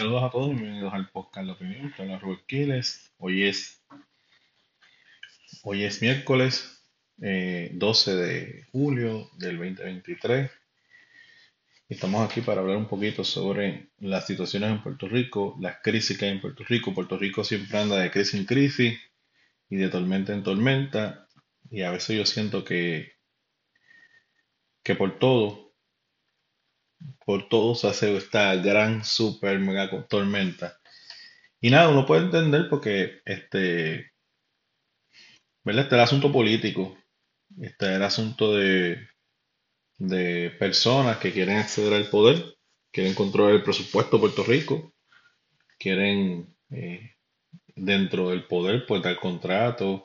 Saludos a todos, bienvenidos al podcast La Opinión, te Robert Quiles. Hoy es, hoy es miércoles eh, 12 de julio del 2023. Estamos aquí para hablar un poquito sobre las situaciones en Puerto Rico, las crisis que hay en Puerto Rico. Puerto Rico siempre anda de crisis en crisis y de tormenta en tormenta. Y a veces yo siento que, que por todo por todo se hace esta gran super mega tormenta. Y nada, uno puede entender porque este, ¿verdad? Este es el asunto político, este es el asunto de, de personas que quieren acceder al poder, quieren controlar el presupuesto de Puerto Rico, quieren eh, dentro del poder pues dar contratos,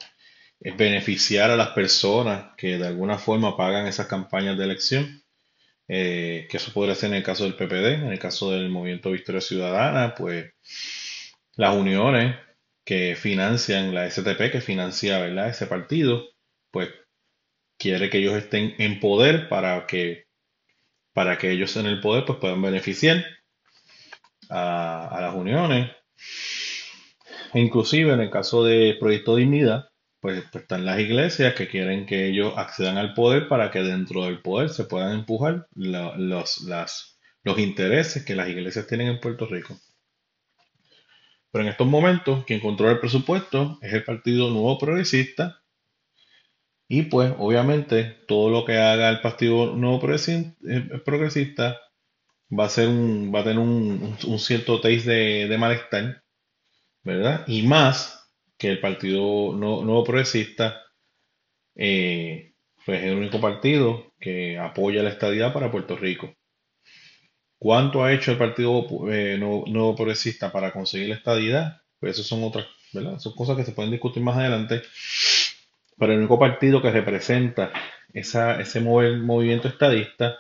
beneficiar a las personas que de alguna forma pagan esas campañas de elección eh, que eso podría ser en el caso del PPD, en el caso del Movimiento Victoria Ciudadana, pues las uniones que financian la STP, que financia ese partido, pues quiere que ellos estén en poder para que, para que ellos en el poder pues, puedan beneficiar a, las uniones. Inclusive en el caso de Proyecto Dignidad, pues, pues, están las iglesias que quieren que ellos accedan al poder para que dentro del poder se puedan empujar los, los intereses que las iglesias tienen en Puerto Rico. Pero en estos momentos, quien controla el presupuesto es el Partido Nuevo Progresista. Y pues, obviamente, todo lo que haga el Partido Nuevo eh, Progresista va a, ser un, va a tener un, cierto taste de, de malestar, ¿verdad? Y más que el Partido Nuevo Progresista eh, pues es el único partido que apoya la estadidad para Puerto Rico. ¿Cuánto ha hecho el Partido eh, Nuevo, Progresista para conseguir la estadidad? Pues eso son otras, ¿verdad? Son cosas que se pueden discutir más adelante. Pero el único partido que representa ese movimiento estadista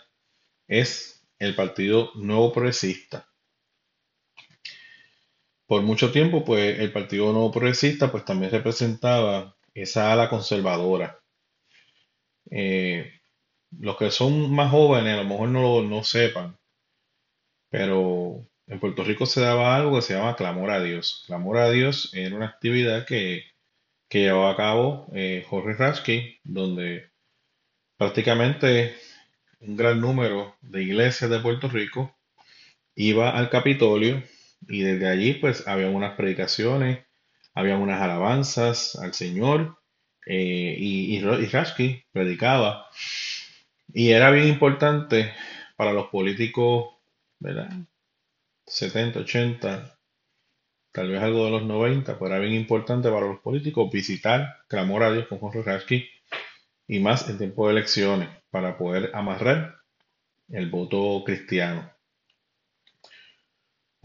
es el Partido Nuevo Progresista por mucho tiempo, pues el Partido Nuevo Progresista, pues también representaba esa ala conservadora. Eh, los que son más jóvenes a lo mejor no lo sepan, pero en Puerto Rico se daba algo que se llama clamor a Dios. Clamor a Dios era una actividad que, que llevaba a cabo eh, Jorge Rasky, donde prácticamente un gran número de iglesias de Puerto Rico iba al Capitolio y desde allí pues había unas predicaciones, había unas alabanzas al Señor eh, y, y, predicaba. Y era bien importante para los políticos, ¿verdad? 70, 80, tal vez algo de los 90, pero era bien importante para los políticos visitar, clamor a Dios con Jorge Rasky y más en tiempo de elecciones para poder amarrar el voto cristiano.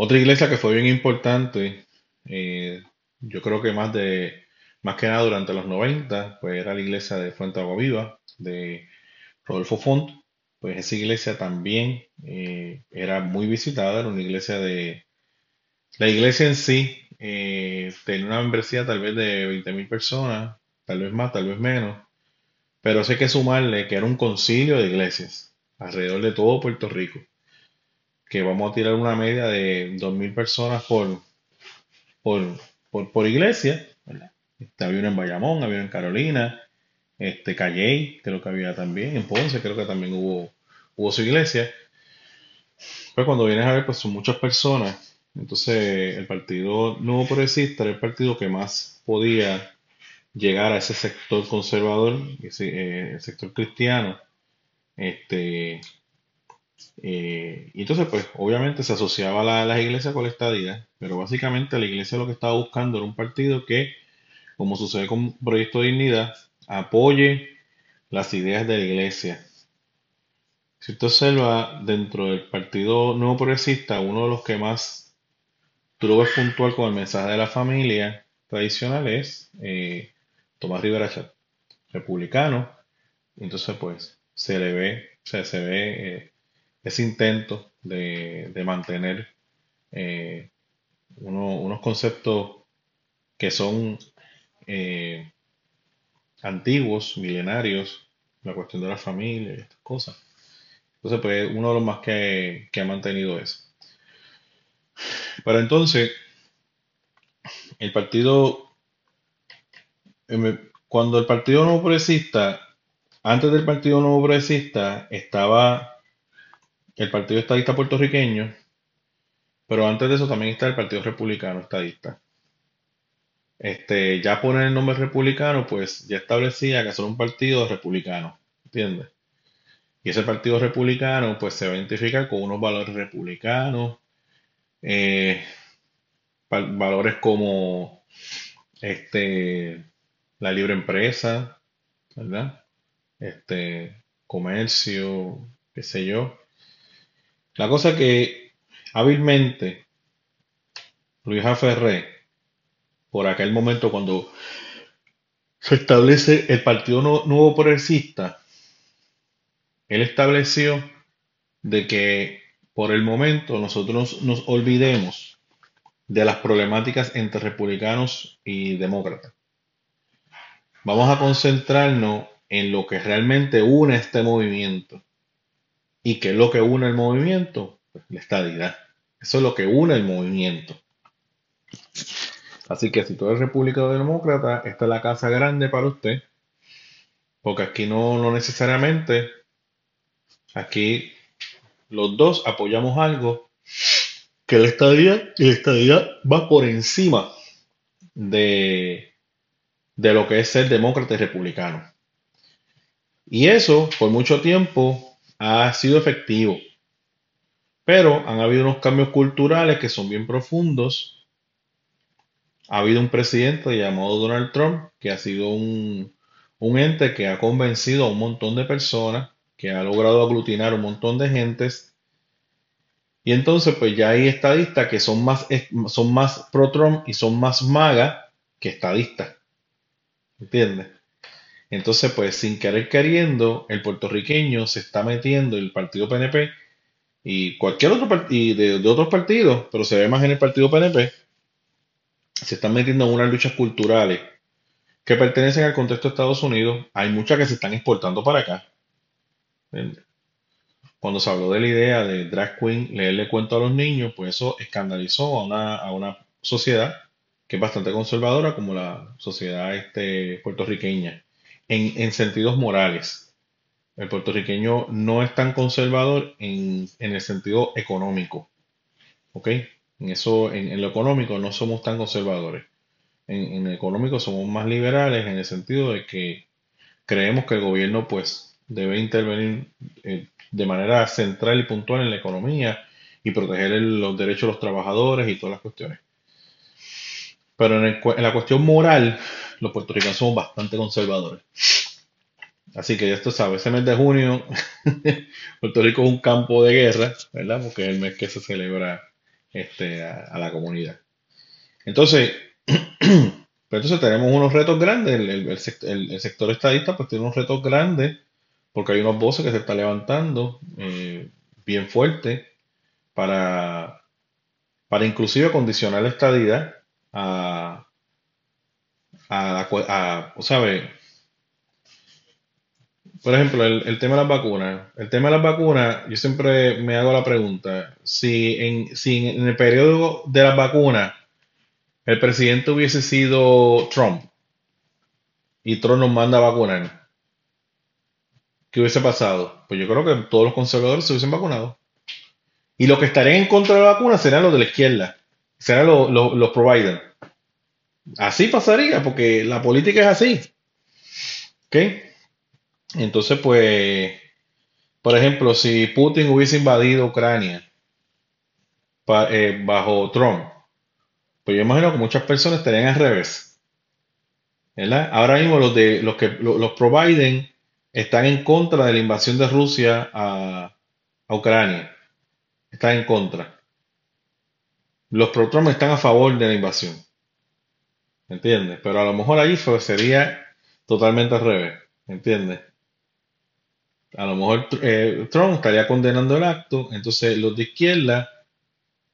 Otra iglesia que fue bien importante, eh, yo creo que más de más que nada durante los 90, pues era la iglesia de Fuente Agua Viva, de Rodolfo Font. Pues esa iglesia también eh, era muy visitada, era una iglesia de... La iglesia en sí eh, tenía una membresía tal vez de 20.000 personas, tal vez más, tal vez menos, pero sé que sumarle que era un concilio de iglesias alrededor de todo Puerto Rico que vamos a tirar una media de 2.000 personas por, por, por, iglesia. Este, había uno en Bayamón, había uno en Carolina, este, Calley, creo que había también, en Ponce creo que también hubo, hubo su iglesia. Pues cuando vienes a ver, pues son muchas personas. Entonces el Partido Nuevo Progresista era el partido que más podía llegar a ese sector conservador, ese, eh, sector cristiano, este, eh, y entonces, pues, obviamente se asociaba a las iglesias con la estadía, pero básicamente la iglesia lo que estaba buscando era un partido que, como sucede con Proyecto de Dignidad, apoye las ideas de la iglesia. Si usted observa dentro del Partido Nuevo Progresista, uno de los que más tú lo ves puntual con el mensaje de la familia tradicional es eh, Tomás Rivera republicano. Entonces, pues, se le ve, o sea, se ve eh, ese intento de, mantener eh, unos conceptos que son eh, antiguos, milenarios, la cuestión de la familia y estas cosas. Entonces, pues uno de los más que, ha mantenido eso. Pero entonces, el partido, em, cuando el Partido Nuevo Progresista, antes del Partido Nuevo Progresista, estaba el Partido Estadista Puertorriqueño, pero antes de eso también está el Partido Republicano Estadista. Este, ya poner el nombre republicano, pues ya establecía que son un partido republicano, ¿entiendes? Y ese partido republicano, pues se va a identificar con unos valores republicanos, eh, valores como este, la libre empresa, ¿verdad? Este, comercio, qué sé yo. La cosa que hábilmente Luis Ferré, por aquel momento cuando se establece el Partido Nuevo Progresista, él estableció de que por el momento nosotros nos olvidemos de las problemáticas entre republicanos y demócratas. Vamos a concentrarnos en lo que realmente une este movimiento. ¿Y qué es lo que une el movimiento? Pues la estadidad. Eso es lo que une el movimiento. Así que si tú eres republicano demócrata, esta es la casa grande para usted. Porque aquí no, no necesariamente Aquí los dos apoyamos algo que la estadía, y la estadía va por encima de, de lo que es ser demócrata y republicano. Y eso por mucho tiempo ha sido efectivo. Pero han habido unos cambios culturales que son bien profundos. Ha habido un presidente llamado Donald Trump que ha sido un, un ente que ha convencido a un montón de personas que ha logrado aglutinar un montón de gentes. Y entonces, pues ya hay estadistas que son más, son más pro-Trump y son más maga que estadistas. ¿Entiendes? Entonces, pues sin querer queriendo, el puertorriqueño se está metiendo el partido PNP y cualquier otro partido de, de, otros partidos, pero se ve más en el partido PNP, se están metiendo en unas luchas culturales que pertenecen al contexto de Estados Unidos. Hay muchas que se están exportando para acá. Cuando se habló de la idea de drag queen leerle cuento a los niños, pues eso escandalizó a una, a una sociedad que es bastante conservadora como la sociedad este, puertorriqueña, en, en sentidos morales. El puertorriqueño no es tan conservador en, en el sentido económico. ¿Ok? En eso, en, en, lo económico no somos tan conservadores. En, en, lo económico somos más liberales en el sentido de que creemos que el gobierno pues debe intervenir eh, de manera central y puntual en la economía y proteger los derechos de los trabajadores y todas las cuestiones. Pero en, la cuestión moral, los puertorriqueños somos bastante conservadores. Así que ya esto sabe, ese mes de junio, Puerto Rico es un campo de guerra, ¿verdad? Porque es el mes que se celebra este, a, la comunidad. Entonces, pues entonces tenemos unos retos grandes. El, sector estadista pues tiene unos retos grandes porque hay unos voces que se están levantando eh, bien fuerte para, para inclusive condicionar la estadidad a, a, a o sabe, por ejemplo, el, tema de las vacunas. El tema de las vacunas, yo siempre me hago la pregunta, si en, si en el periodo de las vacunas el presidente hubiese sido Trump y Trump nos manda a vacunar, ¿qué hubiese pasado? Pues yo creo que todos los conservadores se hubiesen vacunado. Y los que estarían en contra de la vacuna serán los de la izquierda, serán los, los, providers. Así pasaría, porque la política es así. ¿Ok? Entonces, pues, por ejemplo, si Putin hubiese invadido Ucrania eh, bajo Trump, pues yo imagino que muchas personas estarían al revés. ¿verdad? Ahora mismo los de los que los, los están en contra de la invasión de Rusia a, Ucrania. Están en contra. Los pro están a favor de la invasión. ¿Entiendes? Pero a lo mejor ahí sería totalmente al revés. ¿Entiendes? A lo mejor eh, Trump estaría condenando el acto, entonces los de izquierda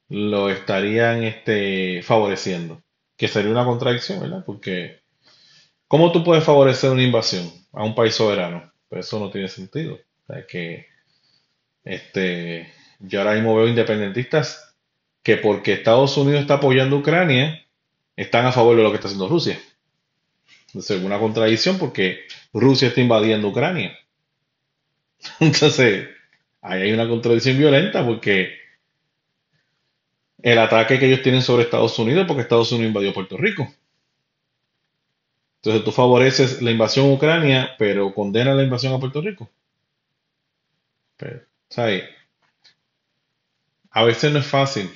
lo estarían este, favoreciendo. Que sería una contradicción, ¿verdad? Porque ¿cómo tú puedes favorecer una invasión? a un país soberano. Pues eso no tiene sentido. O sea, que este, yo ahora mismo veo independentistas que porque Estados Unidos está apoyando a Ucrania, están a favor de lo que está haciendo Rusia. Entonces, una contradicción porque Rusia está invadiendo Ucrania. Entonces, ahí hay una contradicción violenta porque el ataque que ellos tienen sobre Estados Unidos porque Estados Unidos invadió Puerto Rico. Entonces tú favoreces la invasión a Ucrania, pero condenas la invasión a Puerto Rico. ¿sabes? A veces no es fácil.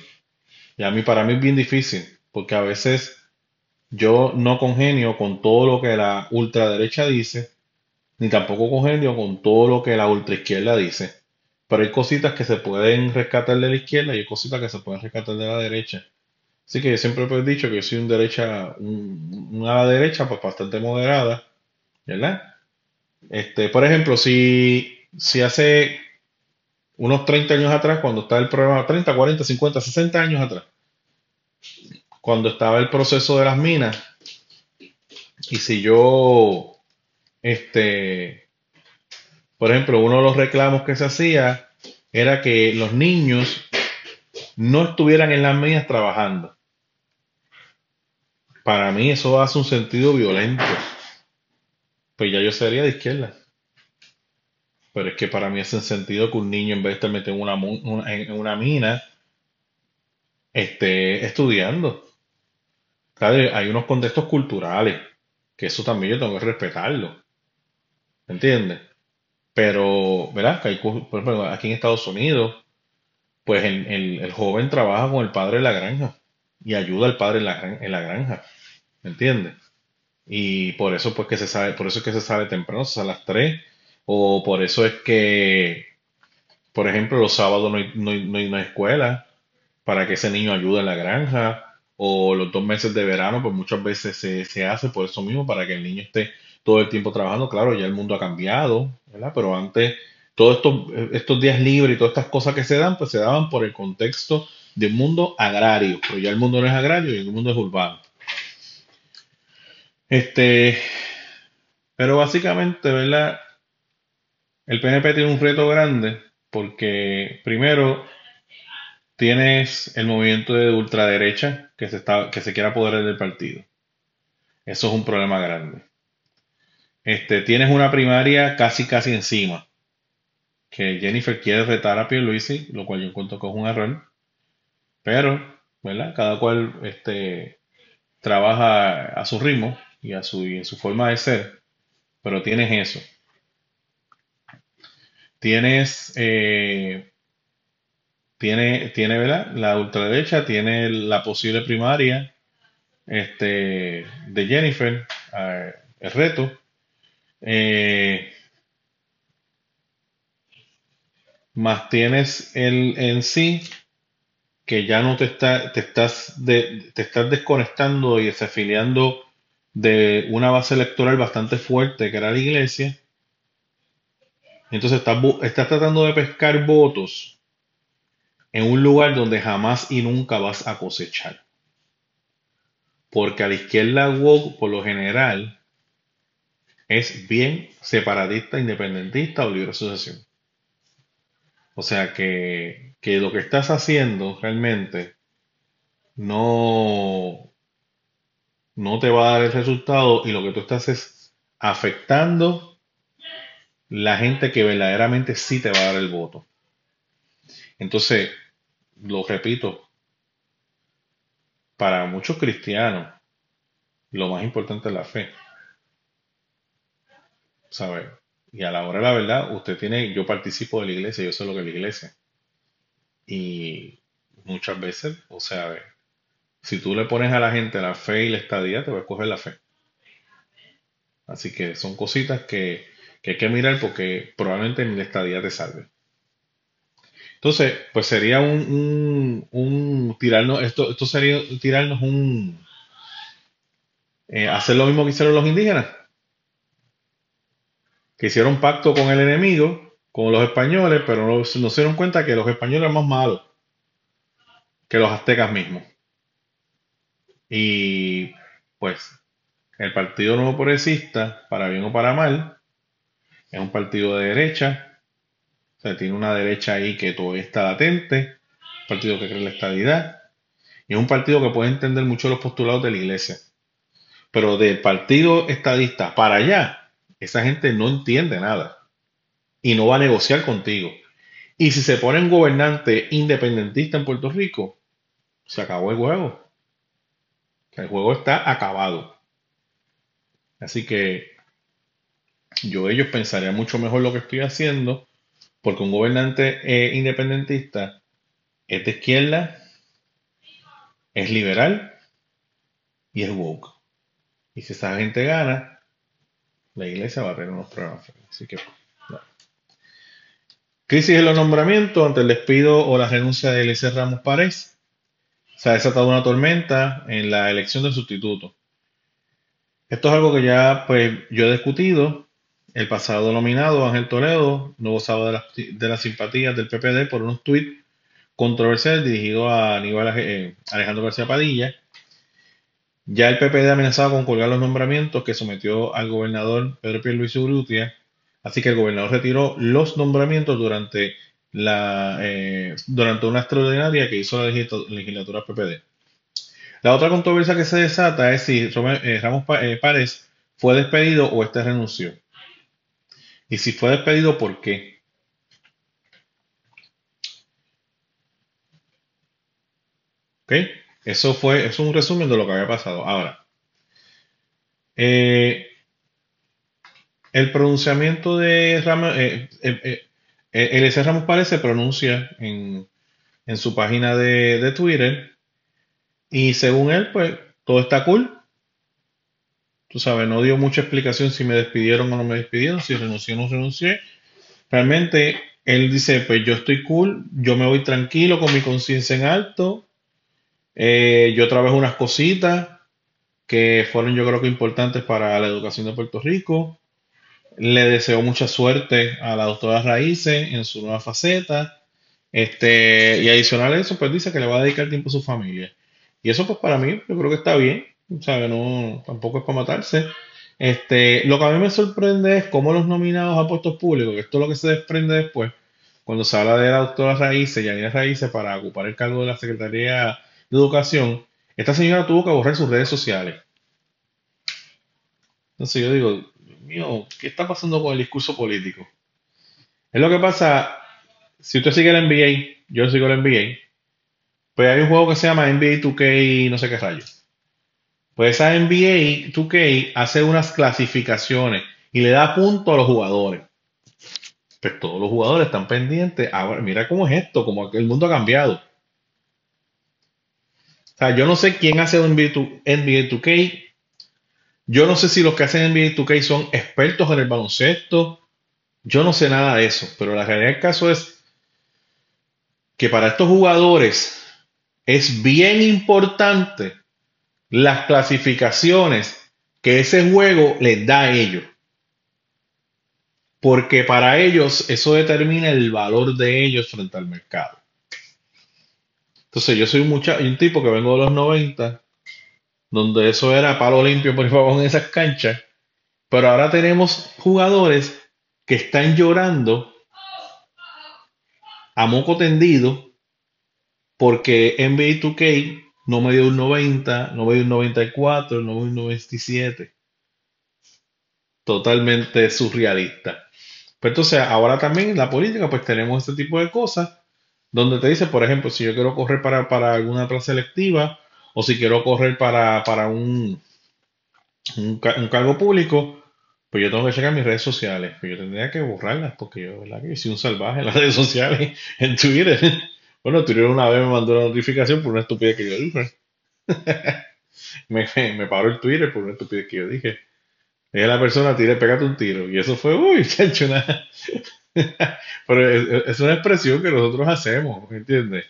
Y a mí, para mí es bien difícil, porque a veces yo no congenio con todo lo que la ultraderecha dice, ni tampoco congenio con todo lo que la ultraizquierda dice. Pero hay cositas que se pueden rescatar de la izquierda y hay cositas que se pueden rescatar de la derecha. Así que yo siempre he dicho que yo soy un derecha, un, una derecha pues bastante moderada, ¿verdad? Este, por ejemplo, si, si hace unos 30 años atrás, cuando estaba el programa, 30, 40, 50, 60 años atrás, cuando estaba el proceso de las minas, y si yo, este, por ejemplo, uno de los reclamos que se hacía era que los niños no estuvieran en las minas trabajando. Para mí eso hace un sentido violento. Pues ya yo sería de izquierda. Pero es que para mí hace sentido que un niño en vez de estar metido en una, en una mina esté estudiando. Hay unos contextos culturales que eso también yo tengo que respetarlo. ¿Entiendes? Pero, ¿verdad? Que por ejemplo, aquí en Estados Unidos, pues el, joven trabaja con el padre de la granja y ayuda al padre en la, en la granja. ¿Me entiendes? Y por eso pues que se sabe, por eso es que se sabe temprano, a las 3, o por eso es que, por ejemplo, los sábados no hay, no no hay una escuela para que ese niño ayude en la granja, o los dos meses de verano, pues muchas veces se, se hace por eso mismo, para que el niño esté todo el tiempo trabajando. Claro, ya el mundo ha cambiado, ¿verdad? Pero antes, todos estos, estos días libres y todas estas cosas que se dan, pues se daban por el contexto de un mundo agrario, pero ya el mundo no es agrario y el mundo es urbano. Este, pero básicamente, ¿verdad? El PNP tiene un reto grande porque primero tienes el movimiento de ultraderecha que se, está, que se quiere apoderar del partido. Eso es un problema grande. Este, tienes una primaria casi casi encima. Que Jennifer quiere retar a Pierluisi, lo cual yo encuentro que es un error. Pero, ¿verdad? Cada cual este, trabaja a su ritmo y, a su, en su forma de ser, pero tienes eso. Tienes, eh, tiene, tiene, ¿verdad? La ultraderecha tiene la posible primaria este, de Jennifer, eh, el reto. Eh, más tienes el en sí que ya no te, está, te, estás, de, te estás desconectando y desafiliando de una base electoral bastante fuerte que era la iglesia. Entonces estás, tratando de pescar votos en un lugar donde jamás y nunca vas a cosechar. Porque a la izquierda woke, por lo general, es bien separatista, independentista o libre asociación. O sea que, que lo que estás haciendo realmente no, no te va a dar el resultado y lo que tú estás es afectando la gente que verdaderamente sí te va a dar el voto. Entonces, lo repito, para muchos cristianos, lo más importante es la fe. ¿Sabe? Y a la hora de la verdad, usted tiene, yo participo de la iglesia, yo sé lo que es la iglesia. Y muchas veces, o sea, si tú le pones a la gente la fe y la estadía, te va a coger la fe. Así que son cositas que, hay que mirar porque probablemente ni la estadía te salve. Entonces, pues sería un, un, tirarnos, esto, esto sería tirarnos un, eh, hacer lo mismo que hicieron los indígenas, que hicieron pacto con el enemigo, con los españoles, pero no, se dieron cuenta que los españoles eran más malos que los aztecas mismos. Y pues el Partido Nuevo Progresista, para bien o para mal, es un partido de derecha. O sea, tiene una derecha ahí que todavía está latente. Un partido que cree la estabilidad. y es un partido que puede entender mucho los postulados de la iglesia. Pero del partido estadista para allá, esa gente no entiende nada y no va a negociar contigo. Y si se pone un gobernante independentista en Puerto Rico, se acabó el juego. El juego está acabado. Así que yo ellos pensaría mucho mejor lo que estoy haciendo, porque un gobernante eh, independentista es de izquierda, es liberal y es woke. Y si esa gente gana, la iglesia va a tener unos problemas. Así que, Crisis en los nombramientos ante el despido o la renuncia de Elise Ramos Párez. Se ha desatado una tormenta en la elección del sustituto. Esto es algo que ya pues yo he discutido. El pasado nominado, Ángel Toledo, no gozaba de las, simpatías del PPD por unos tuits controversiales dirigidos a Aníbal eh, Alejandro García Padilla. Ya el PPD amenazaba con colgar los nombramientos que sometió al gobernador Pedro Pierluisi Urrutia, así que el gobernador retiró los nombramientos durante, eh, durante una extraordinaria que hizo la legislatura PPD. La otra controversia que se desata es si eh, Ramos Párez fue despedido o este renunció. Y si fue despedido, ¿por qué? ¿Ok? Eso fue, es un resumen de lo que había pasado. Ahora, eh, el pronunciamiento de Ramos, eh, eh, el Ramos Párez se pronuncia en, su página de, de, Twitter y según él, pues todo está cool. Tú sabes, no dio mucha explicación si me despidieron o no me despidieron, si renuncié o no renuncié. Realmente él dice, pues yo estoy cool, yo me voy tranquilo con mi conciencia en alto, eh, yo trabajé unas cositas que fueron yo creo que importantes para la educación de Puerto Rico. Le deseo mucha suerte a la doctora Raíces en su nueva faceta. Este, y adicional a eso, pues dice que le va a dedicar tiempo a su familia. Y eso pues para mí yo creo que está bien. O sea, no, tampoco es para matarse. Este, lo que a mí me sorprende es cómo los nominados a puestos públicos, que esto es lo que se desprende después, cuando se habla de la doctora Raíces, Yanira Raíces, para ocupar el cargo de la Secretaría de Educación, esta señora tuvo que borrar sus redes sociales. Entonces yo digo, Dios mío, ¿qué está pasando con el discurso político? Es lo que pasa, si usted sigue el NBA, yo sigo el NBA, pues hay un juego que se llama NBA 2K no sé qué rayos. Pues esa NBA 2K hace unas clasificaciones y le da punto a los jugadores. Pues todos los jugadores están pendientes. Ahora, mira cómo es esto, como el mundo ha cambiado sea, yo no sé quién hace NBA 2K. Yo no sé si los que hacen NBA 2K son expertos en el baloncesto. Yo no sé nada de eso. Pero la realidad del caso es que para estos jugadores es bien importante las clasificaciones que ese juego les da a ellos. Porque para ellos eso determina el valor de ellos frente al mercado. Entonces yo soy un, un tipo que vengo de los 90, donde eso era palo limpio por favor en esas canchas, pero ahora tenemos jugadores que están llorando a moco tendido porque NBA 2K no me dio un 90, no me dio un 94, no me dio un 97. Totalmente surrealista. Pero entonces ahora también en la política pues tenemos este tipo de cosas donde te dice, por ejemplo, si yo quiero correr para, para alguna plaza selectiva o si quiero correr para, para un, un, cargo público, pues yo tengo que checar mis redes sociales. Pues yo tendría que borrarlas porque yo, ¿verdad? Que soy un salvaje en las redes sociales, en Twitter. Bueno, Twitter una vez me mandó una notificación por una estupidez que yo dije. me, me paró el Twitter por una estupidez que yo dije. Es la persona, tire, pégate un tiro. Y eso fue, uy, chacho, nada. Pero es, una expresión que nosotros hacemos, ¿me entiendes?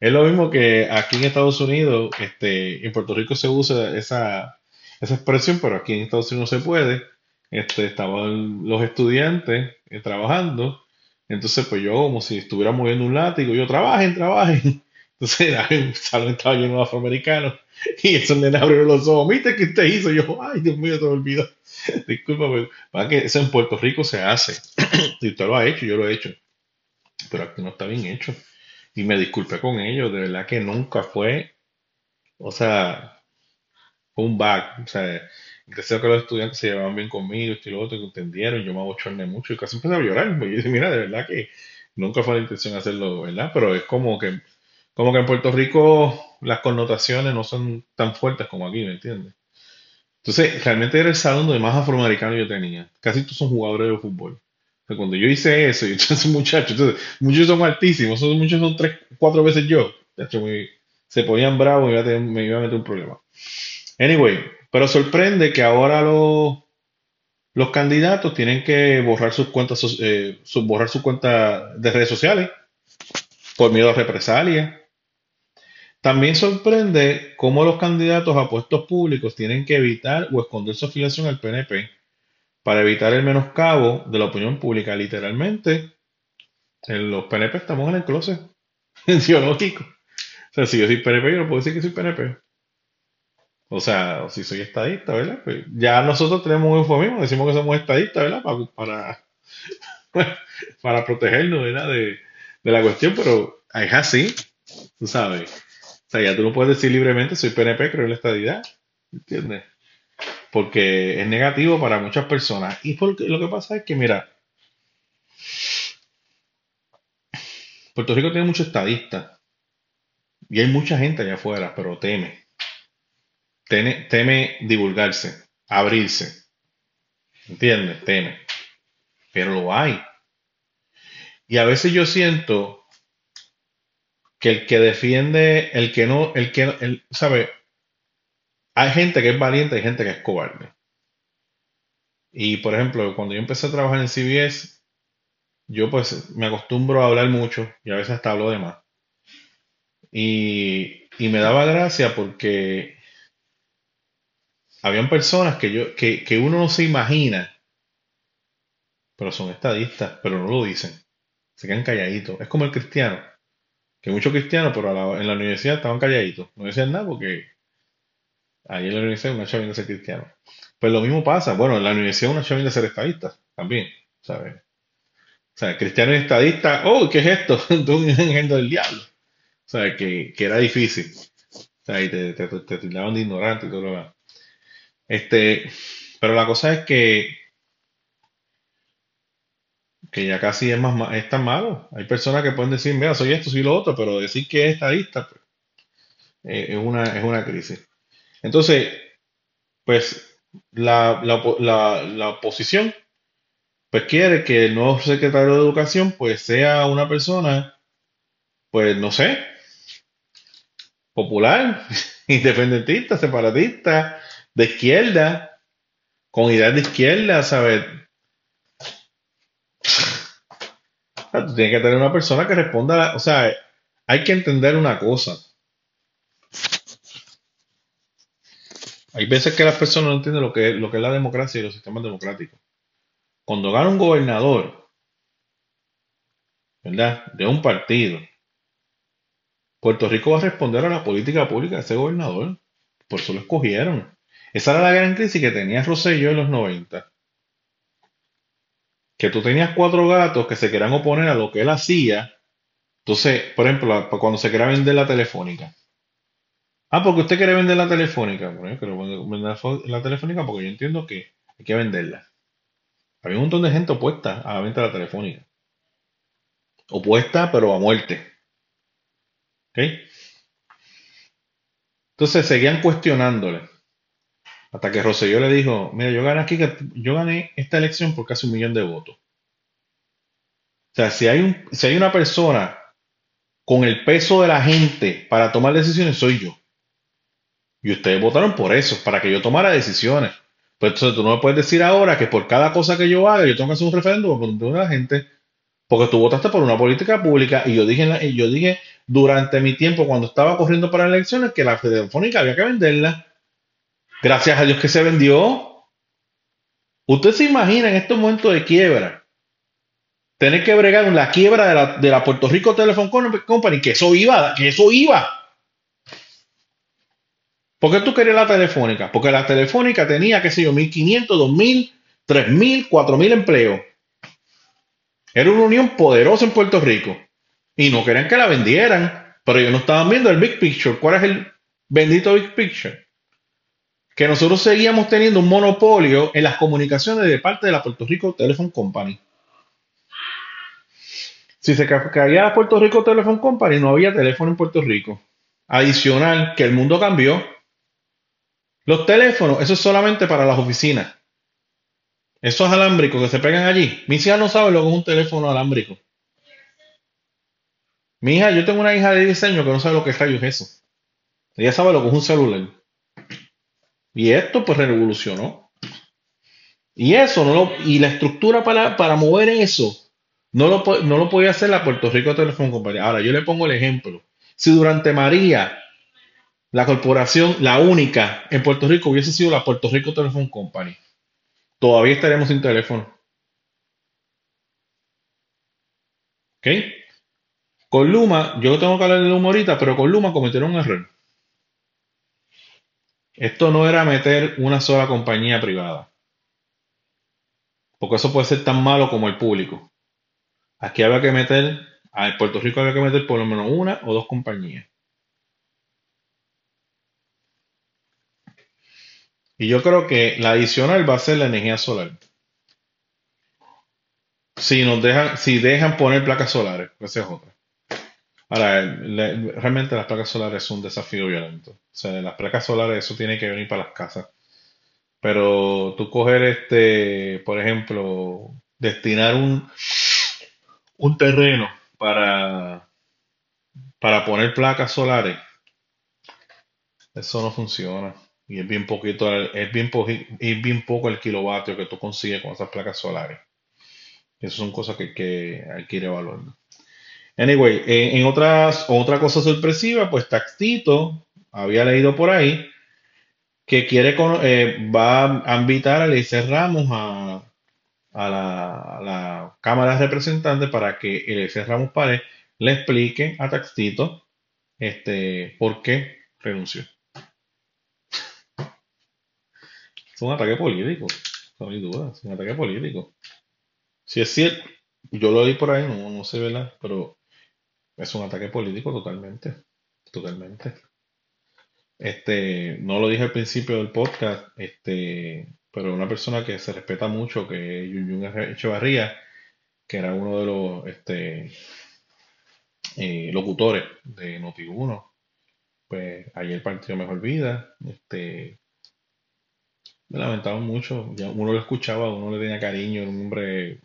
Es lo mismo que aquí en Estados Unidos, este, en Puerto Rico se usa esa, esa expresión, pero aquí en Estados Unidos no se puede. Este, estaban los estudiantes eh, trabajando, entonces pues yo como si estuviera moviendo un látigo, yo trabajen, trabajen. Entonces era salón estaba lleno de afroamericanos y esos nenes abrieron los ojos, ¿viste qué usted hizo? Yo, ay Dios mío, te olvidó. Disculpa, para que eso en Puerto Rico se hace. si usted lo ha hecho, yo lo he hecho. Pero aquí no está bien hecho. Y me disculpé con ellos, de verdad que nunca fue O sea, un back. O sea, deseo que los estudiantes se llevaban bien conmigo, y lo otro, que entendieron. Yo me abochorné mucho y casi empecé a llorar. Porque yo dije, mira, de verdad que nunca fue la intención hacerlo, ¿verdad? Pero es como que, como que en Puerto Rico las connotaciones no son tan fuertes como aquí, ¿me entiendes? Entonces, realmente era el salón donde más afroamericano yo tenía. Casi todos son jugadores de fútbol. cuando yo hice eso, yo un muchachos, entonces, muchos son altísimos, muchos son tres, cuatro veces yo. Se ponían bravos y me iba a meter un problema. Anyway, pero sorprende que ahora los, los candidatos tienen que borrar sus cuentas, eh, borrar sus cuentas de redes sociales por miedo a represalias. También sorprende cómo los candidatos a puestos públicos tienen que evitar o esconder su afiliación al PNP para evitar el menoscabo de la opinión pública. Literalmente, en los PNP estamos en el closet ideológico. O sea, si yo soy PNP, yo no puedo decir que soy PNP. O sea, si soy estadista, ¿verdad? Pues ya nosotros tenemos un eufemismo, decimos que somos estadistas, ¿verdad? Para, para, protegernos, ¿verdad? De, de la cuestión, pero es así, tú sabes. O sea, ya tú no puedes decir libremente, soy PNP, creo en la estadidad. ¿Entiendes? Porque es negativo para muchas personas. Y porque lo que pasa es que, mira, Puerto Rico tiene muchos estadistas. Y hay mucha gente allá afuera, pero teme. Teme, divulgarse, abrirse. ¿Entiendes? Teme. Pero lo hay. Y a veces yo siento que el que defiende, el que no, el que, el, ¿sabe? Hay gente que es valiente, hay gente que es cobarde. Y por ejemplo, cuando yo empecé a trabajar en CBS, yo pues me acostumbro a hablar mucho y a veces hasta hablo de más. Y, y me daba gracia porque habían personas que yo, que, que uno no se imagina, pero son estadistas, pero no lo dicen. Se quedan calladitos. Es como el cristiano que muchos cristianos, pero en la universidad estaban calladitos, no decían nada porque ahí en la universidad una chavín de ser cristiano. Pues lo mismo pasa, bueno, en la universidad una chavín de ser estadista también, ¿sabes? O sea, cristiano y estadista, oh, ¿qué es esto? Un ejemplo del diablo. O sea, que, que era difícil. O sea, y te, te, te, tildaban de ignorante y todo lo demás. Este, pero la cosa es que que ya casi es más es tan malo. Hay personas que pueden decir, mira, soy esto, soy lo otro, pero decir que es estadista pues, eh, es, una, es una crisis. Entonces, pues la, la, la, oposición pues quiere que el nuevo secretario de Educación pues sea una persona, pues no sé, popular, independentista, separatista, de izquierda, con ideas de izquierda, ¿sabes? tú tienes que tener una persona que responda, o sea, hay que entender una cosa. Hay veces que las personas no entienden lo que, lo que es la democracia y los sistemas democráticos. Cuando gana un gobernador, ¿verdad? De un partido, Puerto Rico va a responder a la política pública de ese gobernador. Por eso lo escogieron. Esa era la gran crisis que tenía Rosselló en los 90 que tú tenías cuatro gatos que se querían oponer a lo que él hacía. Entonces, por ejemplo, cuando se quería vender la telefónica. Ah, porque usted quiere vender la telefónica. Bueno, yo quiero vender la telefónica porque yo entiendo que hay que venderla. Había un montón de gente opuesta a la venta de la telefónica. Opuesta, pero a muerte. ¿Ok? Entonces seguían cuestionándole. Hasta que Rosselló le dijo, mira, yo gané aquí, yo gané esta elección por casi un millón de votos. O sea, si hay, un, si hay una persona con el peso de la gente para tomar decisiones, soy yo. Y ustedes votaron por eso, para que yo tomara decisiones. Pues entonces tú no me puedes decir ahora que por cada cosa que yo haga, yo tengo que hacer un referéndum por la gente, porque tú votaste por una política pública y yo dije, yo dije durante mi tiempo cuando estaba corriendo para las elecciones que la Telefónica había que venderla Gracias a Dios que se vendió. Usted se imagina en estos momentos de quiebra, tener que bregar en la quiebra de la, de la Puerto Rico Telephone Company, que eso iba, que eso iba. ¿Por qué tú querías la telefónica? Porque la telefónica tenía, qué sé yo, 1.500, 2.000, 3.000, 4.000 empleos. Era una unión poderosa en Puerto Rico. Y no querían que la vendieran. Pero ellos no estaban viendo el big picture. ¿Cuál es el, Bendito Big Picture. Que nosotros seguíamos teniendo un monopolio en las comunicaciones de parte de la Puerto Rico Telephone Company. Si se caía la Puerto Rico Telephone Company, no había teléfono en Puerto Rico. Adicional, que el mundo cambió. Los teléfonos, eso es solamente para las oficinas. Esos alámbricos que se pegan allí. Mi hija no sabe lo que es un teléfono alámbrico. Mi hija, yo tengo una hija de 10 años que no sabe lo que es rayos eso. Ella sabe lo que es un celular. Y esto pues revolucionó. Y eso, no lo, y la estructura para, para mover eso, no lo, no lo podía hacer la Puerto Rico Teléfono Company. Ahora, yo le pongo el ejemplo. Si durante María, la corporación, la única en Puerto Rico hubiese sido la Puerto Rico Telephone Company, todavía estaríamos sin teléfono. ¿Ok? Con Luma, yo tengo que hablar de Luma ahorita, pero con Luma cometieron un error. Esto no era meter una sola compañía privada. Porque eso puede ser tan malo como el público. Aquí había que meter, a Puerto Rico había que meter por lo menos una o dos compañías. Y yo creo que la adicional va a ser la energía solar. Si nos dejan, si dejan poner placas solares, esa es otra. Ahora, realmente las placas solares son un desafío violento. O sea, las placas solares, eso tiene que venir para las casas. Pero tú coger este, por ejemplo, destinar un, un terreno para, para poner placas solares, eso no funciona. Y es bien poquito, es bien, es bien poco el kilovatio que tú consigues con esas placas solares. Esas son cosas que, que hay que ir evaluando. Anyway, en, otras, otra cosa sorpresiva, pues Taxito había leído por ahí que quiere eh, va a invitar a Eliezer Ramos a, la, Cámara de Representantes para que Eliezer Ramos Párez le explique a Taxito este, por qué renunció. Es un ataque político, no hay duda, es un ataque político. Si es cierto, yo lo leí por ahí, no, no sé, ¿verdad? Pero es un ataque político totalmente, totalmente. Este, no lo dije al principio del podcast, este, pero una persona que se respeta mucho, que es Yun Echevarría, que era uno de los este, eh, locutores de Noti1, pues ayer partió Mejor Vida, este, me lamentaba mucho, ya uno lo escuchaba, uno le tenía cariño, era un hombre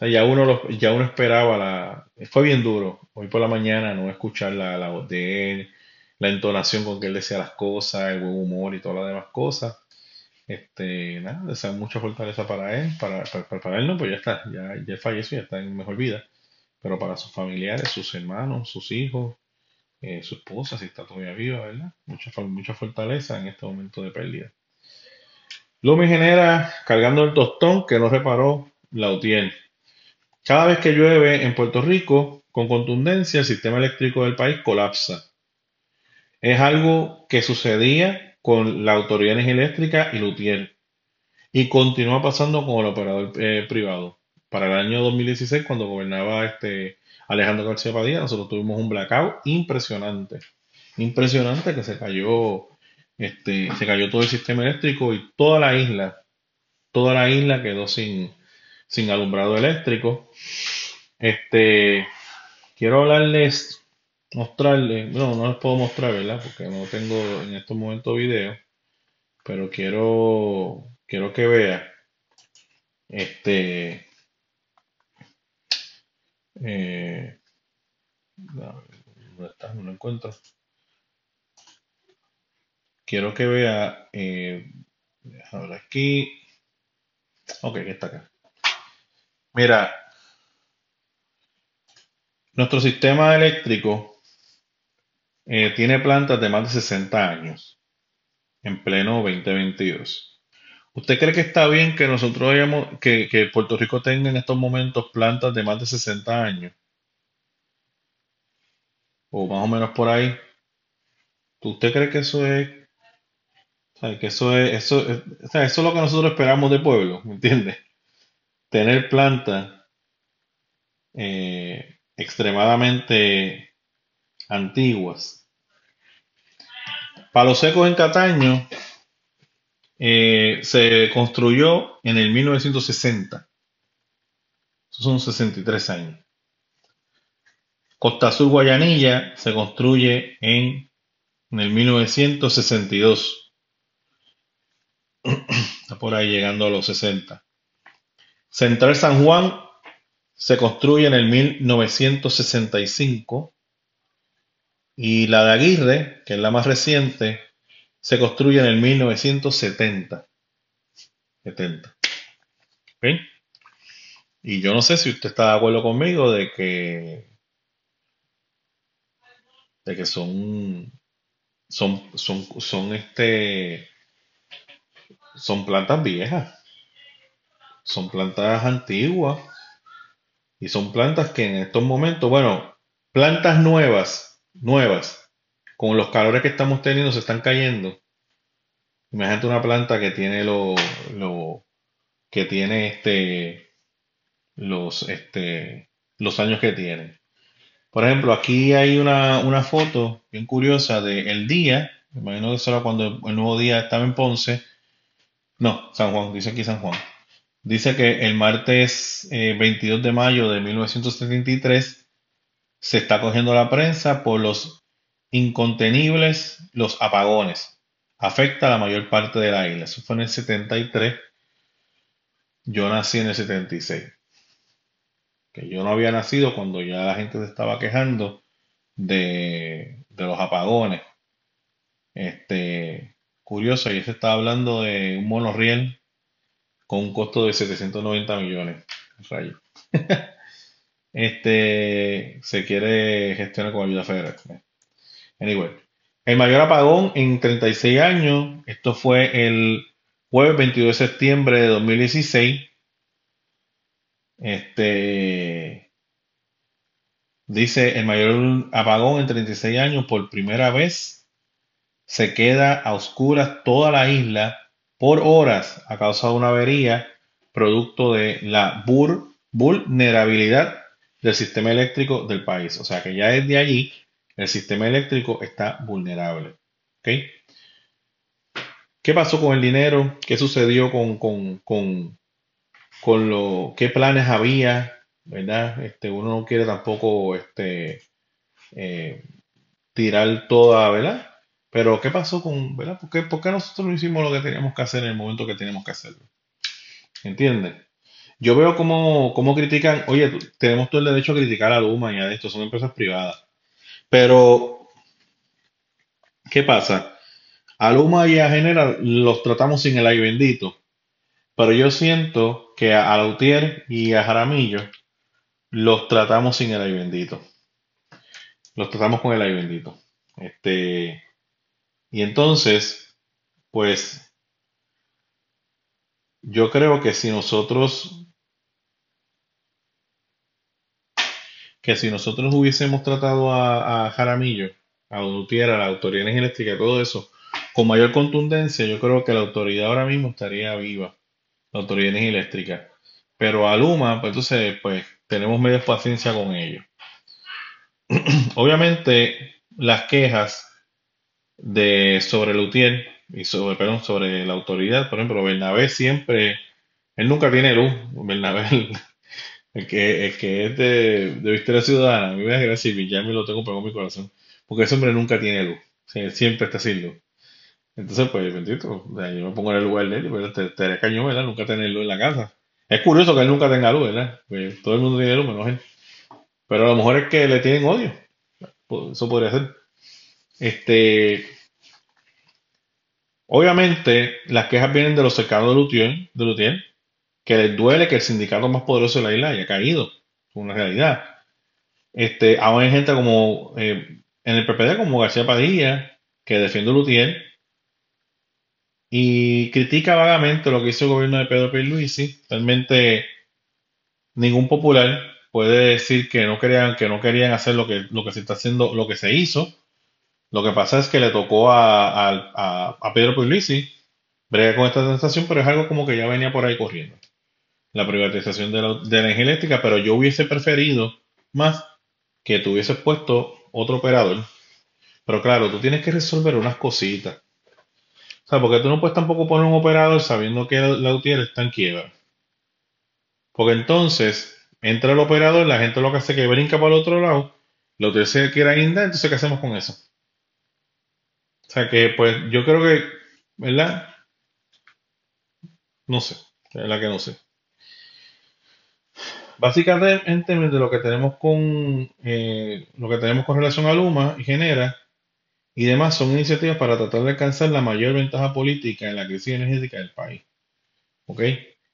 ya uno, ya uno esperaba la... Fue bien duro hoy por la mañana no escuchar la, la voz de él, la entonación con que él decía las cosas, el buen humor y todas las demás cosas. Este, nada, deseo mucha fortaleza para él, para, para, él no, pues ya está, ya, ya falleció, ya está en mejor vida. Pero para sus familiares, sus hermanos, sus hijos, eh, su esposa, si está todavía viva, ¿verdad? Mucha, mucha fortaleza en este momento de pérdida. Lumi genera cargando el tostón que no reparó la UTIEL. Cada vez que llueve en Puerto Rico, con contundencia, el sistema eléctrico del país colapsa. Es algo que sucedía con la Autoridad de Energía Eléctrica y Lutier. Y continúa pasando con el operador eh, privado. Para el año 2016, cuando gobernaba este Alejandro García Padilla, nosotros tuvimos un blackout impresionante. Impresionante que se cayó, este, se cayó todo el sistema eléctrico y toda la isla, toda la isla quedó sin, sin alumbrado eléctrico. Este, quiero hablarles, mostrarles, no, no les puedo mostrar, ¿verdad? Porque no tengo en estos momentos video, pero quiero, quiero que vea, este, eh, ¿dónde está? No lo encuentro. Quiero que vea, eh, ahora aquí, ok, está acá. Mira, nuestro sistema eléctrico eh, tiene plantas de más de 60 años en pleno 2022. ¿Usted cree que está bien que nosotros hayamos, que, Puerto Rico tenga en estos momentos plantas de más de 60 años? O más o menos por ahí. ¿Usted cree que eso es, que eso es, eso, eso es lo que nosotros esperamos de pueblo, ¿me entiende? Tener plantas eh, extremadamente antiguas Palo Seco en Cataño eh, se construyó en el 1960. Esos son 63 años. Costa Sur Guayanilla se construye en, en el 1962. Está por ahí llegando a los 60. Central San Juan se construye en el 1965 y la de Aguirre, que es la más reciente, se construye en el 1970. 70. Y yo no sé si usted está de acuerdo conmigo de que de que son son son son este son plantas viejas. Son plantas antiguas y son plantas que en estos momentos, bueno, plantas nuevas, nuevas, con los calores que estamos teniendo se están cayendo. Imagínate una planta que tiene lo, lo que tiene este los este los años que tiene. Por ejemplo, aquí hay una, una foto bien curiosa de el día, me imagino que será cuando el nuevo día estaba en Ponce. No, San Juan, dice aquí San Juan. Dice que el martes 22 eh, de mayo de 1973 se está cogiendo la prensa por los incontenibles, los apagones. Afecta a la mayor parte de la isla. Eso fue en el 73. Yo nací en el 76. Que yo no había nacido cuando ya la gente se estaba quejando de, de los apagones. Este, curioso, y se estaba hablando de un monorriel con un costo de 790 millones. Rayo. este se quiere gestionar con ayuda federal. Anyway, el mayor apagón en 36 años, esto fue el jueves 22 de septiembre de 2016. Este dice el mayor apagón en 36 años por primera vez se queda a oscuras toda la isla por horas a causa de una avería producto de la vulnerabilidad del sistema eléctrico del país. O sea que ya desde allí el sistema eléctrico está vulnerable. ¿Qué pasó con el dinero? ¿Qué sucedió con, con, con, con lo, qué planes había? ¿Verdad? Este, uno no quiere tampoco este, eh, tirar toda, ¿verdad? Pero, ¿qué pasó con, verdad? ¿Por qué, nosotros no hicimos lo que teníamos que hacer en el momento que teníamos que hacerlo? ¿Entiendes? Yo veo cómo, cómo critican, oye, tenemos todo el derecho a criticar a Luma y a esto, son empresas privadas. Pero, ¿qué pasa? A Luma y a General los tratamos sin el aire bendito. Pero yo siento que a Lautier y a Jaramillo los tratamos sin el aire bendito. Los tratamos con el aire bendito. Este, y entonces, pues, yo creo que si nosotros, que si nosotros hubiésemos tratado a, Jaramillo, a Udutiera, a la Autoridad Eléctrica, todo eso, con mayor contundencia, yo creo que la autoridad ahora mismo estaría viva, la Autoridad Eléctrica. Pero a Luma, pues entonces, pues, tenemos media paciencia con ellos. Obviamente, las quejas de sobre Lutier y sobre, perdón, sobre la autoridad. Por ejemplo, Bernabé siempre, él nunca tiene luz. Bernabé, el, que, el que es de, de Victoria Ciudadana, a mí me da gracia ya me lo tengo pegado en mi corazón, porque ese hombre nunca tiene luz. siempre está sin luz. Entonces, pues, bendito, yo me pongo en el lugar de él, pero te, te cañón, ¿verdad? Nunca tener luz en la casa. Es curioso que él nunca tenga luz, ¿verdad? Pues todo el mundo tiene luz, menos él. Pero a lo mejor es que le tienen odio. Pues, eso podría ser. Este, obviamente, las quejas vienen de los cercanos de Lutier, de Lutier, que les duele que el sindicato más poderoso de la isla haya caído. Es una realidad. Este, aún hay gente como eh, en el PPD, como García Padilla, que defiende a Lutier y critica vagamente lo que hizo el gobierno de Pedro Pierluisi. Realmente ningún popular puede decir que no querían, que no querían hacer lo que, lo que se está haciendo, lo que se hizo. Lo que pasa es que le tocó a, a, a Pedro Puglisi brega con esta transacción, pero es algo como que ya venía por ahí corriendo. La privatización de la, de energía eléctrica, pero yo hubiese preferido más que tuviese puesto otro operador. Pero claro, tú tienes que resolver unas cositas. O sea, porque tú no puedes tampoco poner un operador sabiendo que la UTIER está en quiebra. Porque entonces entra el operador, la gente lo que hace es que brinca para el otro lado, la UTIER se quiere guindar, entonces ¿qué hacemos con eso? O sea que, pues, yo creo que, ¿verdad? No sé, es la que no sé. Básicamente, de lo que tenemos con eh, lo que tenemos con relación a Luma y Genera y demás son iniciativas para tratar de alcanzar la mayor ventaja política en la crisis energética del país. ¿Ok?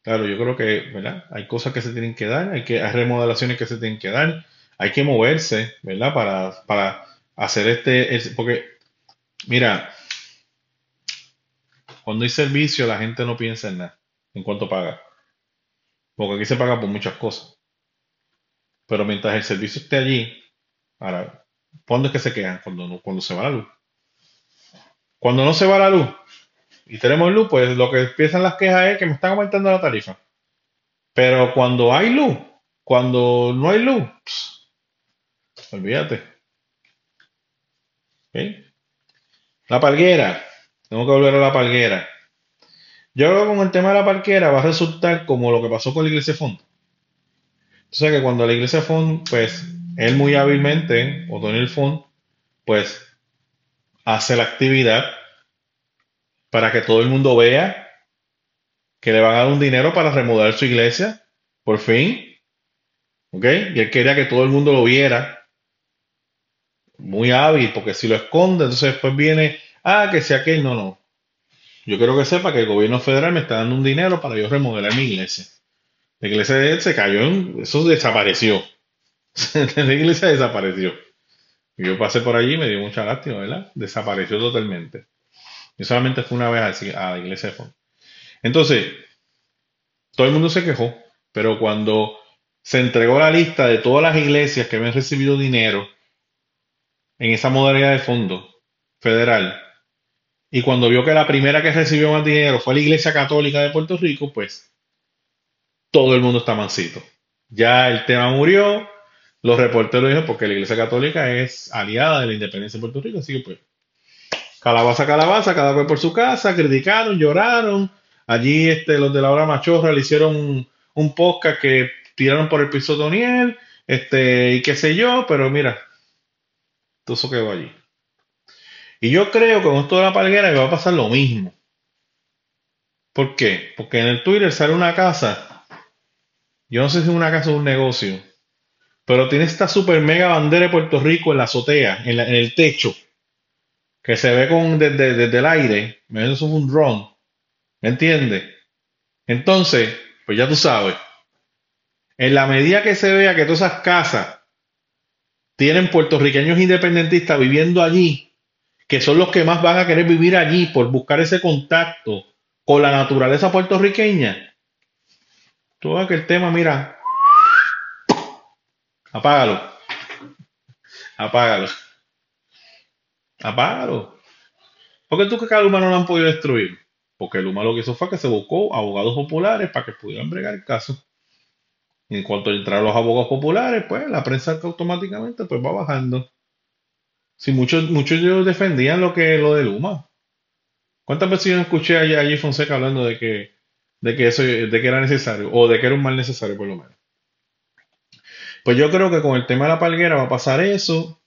Claro, yo creo que, ¿verdad? Hay cosas que se tienen que dar, hay, que, hay remodelaciones que se tienen que dar, hay que moverse, ¿verdad? Para, para hacer este, porque, mira, cuando hay servicio la gente no piensa en nada, en cuánto paga. Porque aquí se paga por muchas cosas. Pero mientras el servicio esté allí, ahora, ¿cuándo es que se quedan? Cuando, cuando se va la luz. Cuando no se va la luz y tenemos luz, pues lo que empiezan las quejas es que me están aumentando la tarifa. Pero cuando hay luz, cuando no hay luz, olvídate. La palguera. Tengo que volver a la palguera. Yo creo que con el tema de la palguera va a resultar como lo que pasó con la iglesia fondo. O sea que cuando la iglesia Fund, pues, él muy hábilmente, o el Fund, pues, hace la actividad para que todo el mundo vea que le van a dar un dinero para remodelar su iglesia, por fin. ¿Ok? Y él quería que todo el mundo lo viera. Muy hábil, porque si lo esconde, entonces después viene, ah, que sea aquel, no, no. Yo quiero que sepa que el gobierno federal me está dando un dinero para yo remodelar mi iglesia. La iglesia de él se cayó, eso desapareció. la iglesia desapareció. Yo pasé por allí y me dio mucha lástima, ¿verdad? Desapareció totalmente. Yo solamente fue una vez a la iglesia de fondo. Entonces, todo el mundo se quejó, pero cuando se entregó la lista de todas las iglesias que habían recibido dinero en esa modalidad de fondo federal, y cuando vio que la primera que recibió más dinero fue la Iglesia Católica de Puerto Rico, pues todo el mundo está mansito. Ya el tema murió, los reporteros dijeron porque la Iglesia Católica es aliada de la independencia de Puerto Rico, así que pues, calabaza, calabaza, cada cual por su casa, criticaron, lloraron. Allí este, los de la hora machorra le hicieron un, podcast que tiraron por el piso Toniel, este, y qué sé yo, pero mira, todo eso quedó allí. Y yo creo que con esto de la palguera va a pasar lo mismo. ¿Por qué? Porque en el Twitter sale una casa yo no sé si es una casa o un negocio, pero tiene esta super mega bandera de Puerto Rico en la azotea, en, el techo, que se ve con, desde, el aire. Eso es un drone. ¿Me entiendes? Entonces, pues ya tú sabes. En la medida que se vea que todas esas casas tienen puertorriqueños independentistas viviendo allí, que son los que más van a querer vivir allí por buscar ese contacto con la naturaleza puertorriqueña, todo el tema, mira, apágalo. Apágalo. Apágalo. ¿Por qué tú que cada Luma no lo han podido destruir? Porque Luma lo que hizo fue que se buscó abogados populares para que pudieran bregar el caso. En cuanto entraron los abogados populares, pues la prensa automáticamente pues va bajando. Si muchos, muchos de ellos defendían lo que lo de Luma. ¿Cuántas veces yo escuché allí, allí Fonseca hablando de que de que eso de que era necesario o de que era un mal necesario por lo menos. Pues yo creo que con el tema de la palguera va a pasar eso.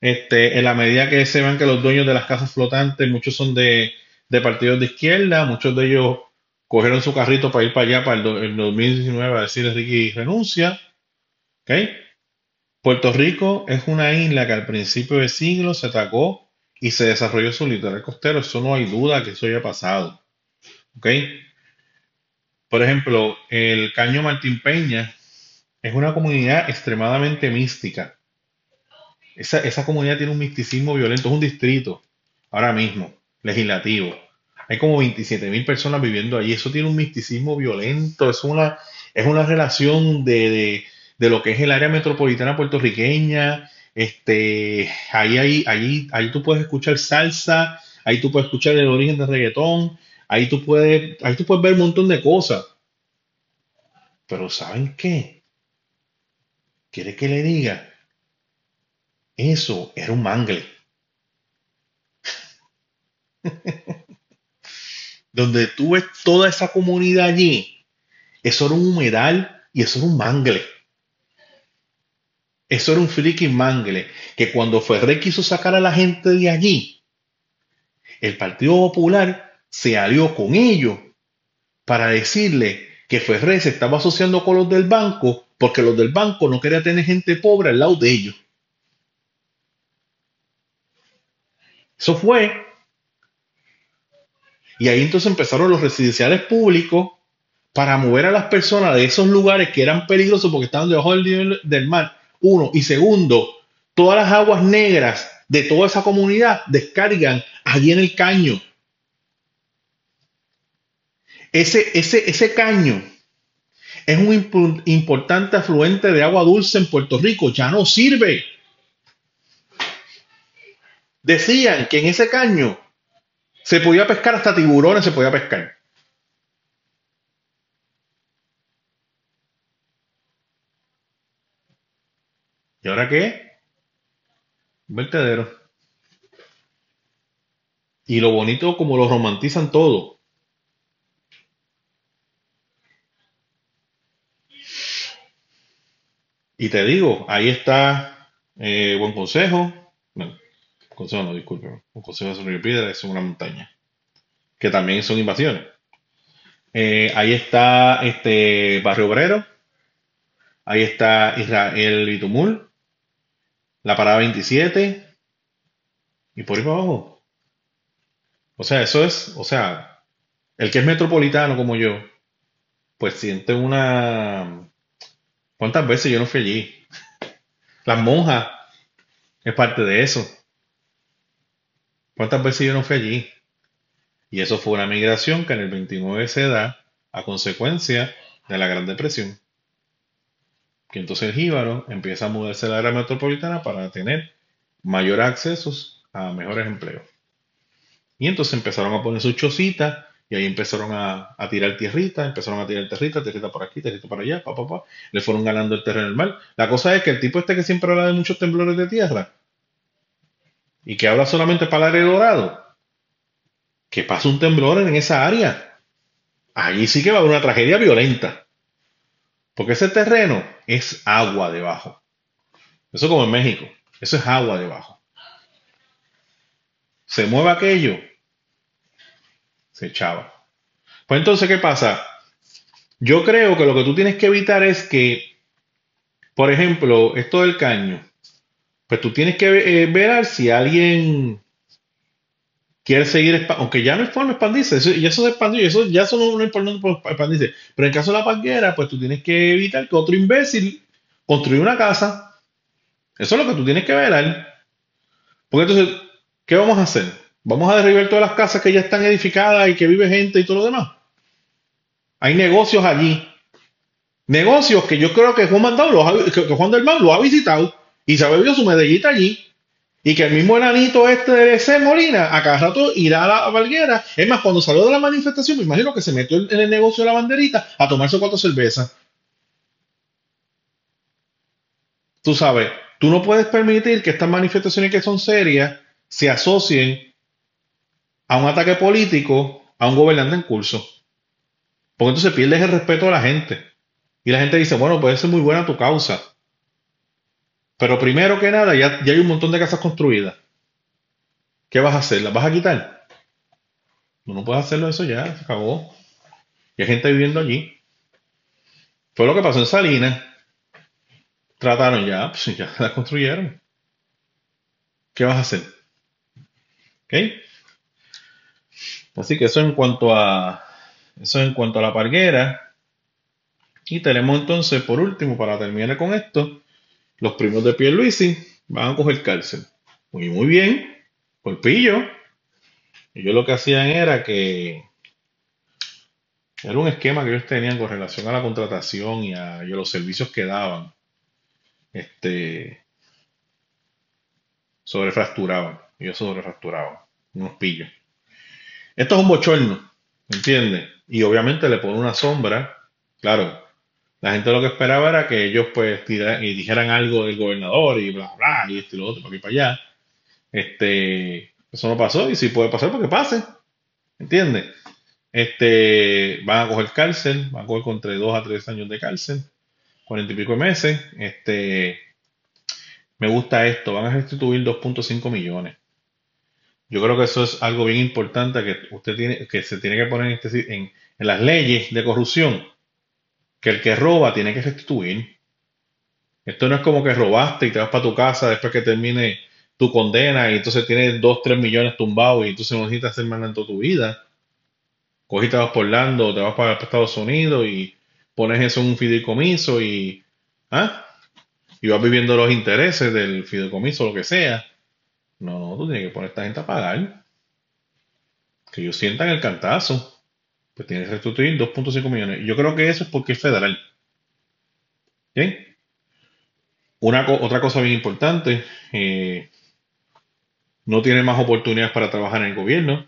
Este, en la medida que se vean que los dueños de las casas flotantes, muchos son de, partidos de izquierda, muchos de ellos cogieron su carrito para ir para allá para el, 2019 a decir Ricky renuncia. Puerto Rico es una isla que al principio del siglo se atacó y se desarrolló su litoral costero. Eso no hay duda que eso haya pasado. ¿Ok? Por ejemplo, el Caño Martín Peña es una comunidad extremadamente mística. Esa, comunidad tiene un misticismo violento, es un distrito ahora mismo, legislativo. Hay como 27 mil personas viviendo allí. Eso tiene un misticismo violento, es una, es una relación de, lo que es el área metropolitana puertorriqueña. Este, ahí, ahí, ahí, ahí tú puedes escuchar salsa, ahí tú puedes escuchar el origen del reggaetón, Ahí tú puedes, ahí tú puedes ver un montón de cosas. Pero ¿saben qué? ¿Quiere que le diga? Eso era un mangle. donde tú ves toda esa comunidad allí, eso era un humedal y eso era un mangle. Eso era un freaking mangle. Que cuando Ferrer quiso sacar a la gente de allí, el Partido Popular se alió con ellos para decirle que Ferrer se estaba asociando con los del banco porque los del banco no querían tener gente pobre al lado de ellos. Eso fue. Y ahí entonces empezaron los residenciales públicos para mover a las personas de esos lugares que eran peligrosos porque estaban debajo del nivel del mar. Uno. Y segundo, todas las aguas negras de toda esa comunidad descargan allí en el caño. Ese, ese, ese caño es un importante afluente de agua dulce en Puerto Rico. Ya no sirve. Decían que en ese caño se podía pescar hasta tiburones, se podía pescar. ¿Y ahora qué? Un vertedero. Y lo bonito como lo romantizan todo. Y te digo, ahí está eh, buen consejo. No, consejo no, disculpe. Un consejo de Piedra es una montaña. Que también son invasiones. Eh, ahí está este Barrio Obrero. Ahí está Israel Bitumul la parada 27 y por ahí para abajo. O sea, eso es, o sea, el que es metropolitano como yo, pues siente una... ¿Cuántas veces yo no fui allí? Las monjas es parte de eso. ¿Cuántas veces yo no fui allí? Y eso fue una migración que en el 29 se da a consecuencia de la Gran Depresión que entonces el jíbaro empieza a mudarse a la área metropolitana para tener mayores accesos a mejores empleos. Y entonces empezaron a poner sus chocitas y ahí empezaron a, tirar tierrita, empezaron a tirar tierrita, tierrita por aquí, tierrita por allá, pa, pa, pa. Le fueron ganando el terreno del mal. La cosa es que el tipo este que siempre habla de muchos temblores de tierra y que habla solamente para el área dorado, que pasa un temblor en esa área. Allí sí que va a haber una tragedia violenta. Porque ese terreno es agua debajo. Eso como en México. Eso es agua debajo. Se mueve aquello, se echaba. Pues entonces, ¿qué pasa? Yo creo que lo que tú tienes que evitar es que, por ejemplo, esto del caño, pues tú tienes que eh, ver si alguien quiere seguir, aunque ya no es forma expandirse, eso, y eso se expandió, y eso ya eso no, es importante expandirse. Pero en caso de la panguera, pues tú tienes que evitar que otro imbécil construya una casa. Eso es lo que tú tienes que ver. Porque entonces, ¿qué vamos a hacer? ¿Vamos a derribar todas las casas que ya están edificadas y que vive gente y todo lo demás? Hay negocios allí. Negocios que yo creo que Juan, Mandado que Juan del Mar lo ha visitado y se ha bebido su medellita allí y que el mismo enanito este de C. Molina, a cada rato irá a la Valguera. Es más, cuando salió de la manifestación, me imagino que se metió en el negocio de la banderita a tomarse cuatro cervezas. Tú sabes, tú no puedes permitir que estas manifestaciones que son serias se asocien a un ataque político a un gobernante en curso. Porque entonces pierdes el respeto a la gente. Y la gente dice, bueno, puede ser muy buena tu causa. Pero primero que nada, ya, hay un montón de casas construidas. ¿Qué vas a hacer? ¿Las vas a quitar? No, no puedes hacerlo eso ya, se acabó. Y hay gente viviendo allí. Fue lo que pasó en Salinas. Trataron ya, pues ya las construyeron. ¿Qué vas a hacer? ¿Ok? Así que eso en cuanto a eso en cuanto a la parguera. Y tenemos entonces, por último, para terminar con esto, los primos de Pierluisi van a coger cárcel. Muy, muy bien, golpillo. Ellos lo que hacían era que era un esquema que ellos tenían con relación a la contratación y a, los servicios que daban. Este sobrefracturaban. Ellos sobrefracturaban. Unos pillos. Esto es un bochorno, ¿entiendes? Y obviamente le pone una sombra. Claro, la gente lo que esperaba era que ellos pues y dijeran algo del gobernador y bla, bla, y esto y lo otro, para aquí para allá. Este, eso no pasó y si puede pasar, porque pase. ¿Entiendes? este, van a coger cárcel, van a coger entre 2 a 3 años de cárcel, 40 y pico de meses. Este, me gusta esto, van a restituir 2.5 millones. Yo creo que eso es algo bien importante que usted tiene, que se tiene que poner en, este en las leyes de corrupción, que el que roba tiene que restituir. Esto no es como que robaste y te vas para tu casa después que termine tu condena y entonces tienes 2, 3 millones tumbados y entonces no necesitas hacer más en toda tu vida. Cogiste, te vas por Lando, te vas para Estados Unidos y pones eso en un fideicomiso y, ¿ah? y vas viviendo los intereses del fideicomiso, lo que sea. No, no, tú tienes que poner a esta gente a pagar. Que ellos sientan el cantazo. Pues tienes que restituir 2.5 millones. Yo creo que eso es porque es federal. ¿Bien? Una, otra cosa bien importante, eh, no tiene más oportunidades para trabajar en el gobierno.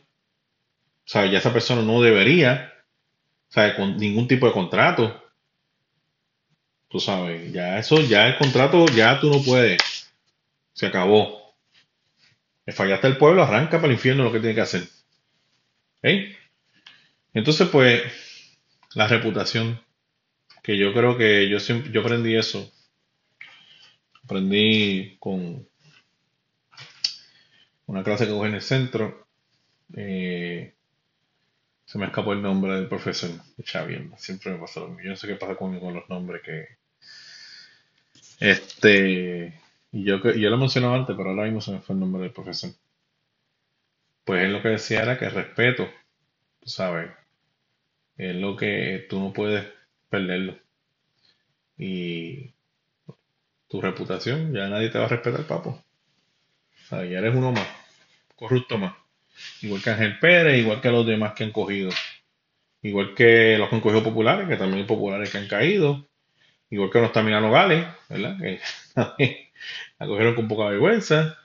O sea, ya esa persona no debería, o sea, con ningún tipo de contrato. Tú sabes, ya eso, ya el contrato, ya tú no puedes. Se acabó. Fallaste el pueblo, arranca para el infierno lo que tiene que hacer. ¿Eh? Entonces, pues, la reputación, que yo creo que yo siempre, yo aprendí eso aprendí con una clase que cogí en el centro. Eh, se me escapó el nombre del profesor Xavier. Siempre me pasa lo mismo. Yo no sé qué pasa conmigo con los nombres que. Este. Yo, yo lo mencioné antes, pero ahora mismo se me fue el nombre del profesor. Pues él lo que decía era que respeto, tú sabes, es lo que tú no puedes perderlo. Y tu reputación, ya nadie te va a respetar, papo. O ya eres uno más, corrupto más. Igual que Ángel Pérez, igual que los demás que han cogido. Igual que los que han cogido populares, que también hay populares que han caído. Igual que los también Nogales, ¿verdad? Que la cogieron con poca vergüenza.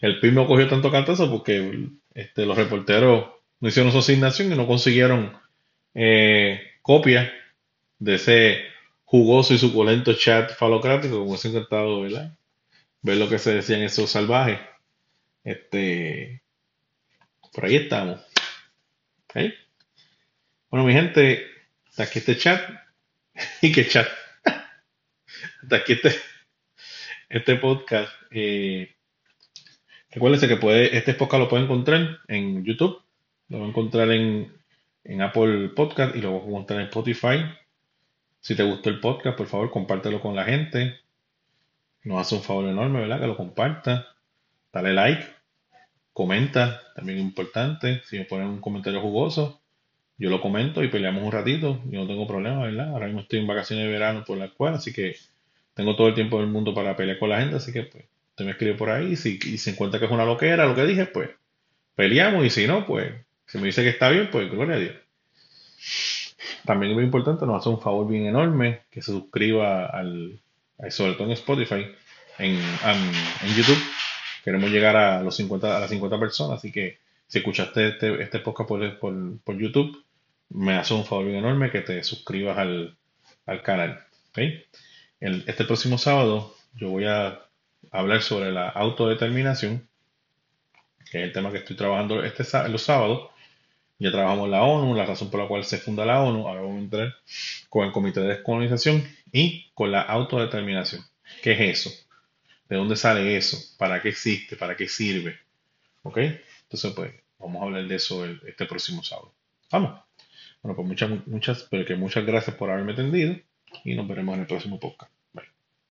El PIB no cogió tanto cantazo porque este, los reporteros no hicieron su asignación y no consiguieron eh, copias de ese jugoso y suculento chat falocrático, como es encantado, ¿verdad? Ver lo que se decían esos salvajes. Este, por ahí estamos. Bueno, mi gente, hasta aquí este chat. ¿Y qué chat? hasta aquí este, este podcast. Eh, recuérdense que puede, este podcast lo pueden encontrar en YouTube, lo van a encontrar en, en Apple Podcast y lo van a encontrar en Spotify si te gustó el podcast, por favor, compártelo con la gente. Nos hace un favor enorme, ¿verdad? Que lo comparta. Dale like. Comenta, también importante. Si me ponen un comentario jugoso, yo lo comento y peleamos un ratito. Yo no tengo problema, ¿verdad? Ahora mismo estoy en vacaciones de verano por la escuela, así que tengo todo el tiempo del mundo para pelear con la gente. Así que, pues, usted me escribe por ahí. Si, y se encuentra que es una loquera lo que dije, pues, peleamos. Y si no, pues, si me dice que está bien, pues, gloria a Dios. También es muy importante, nos hace un favor bien enorme que se suscriba al, sobre todo en Spotify, en, en, YouTube. Queremos llegar a los 50, a las 50 personas, así que si escuchaste este, este podcast por, por, YouTube, me hace un favor bien enorme que te suscribas al, canal. este próximo sábado yo voy a hablar sobre la autodeterminación, que es el tema que estoy trabajando este, los sábados. Ya trabajamos la ONU, la razón por la cual se funda la ONU. Ahora vamos a entrar con el Comité de Descolonización y con la autodeterminación. ¿Qué es eso? ¿De dónde sale eso? ¿Para qué existe? ¿Para qué sirve? ¿Ok? Entonces, pues, vamos a hablar de eso este próximo sábado. Vamos. Bueno, pues muchas, muchas, pero que muchas gracias por haberme atendido y nos veremos en el próximo podcast.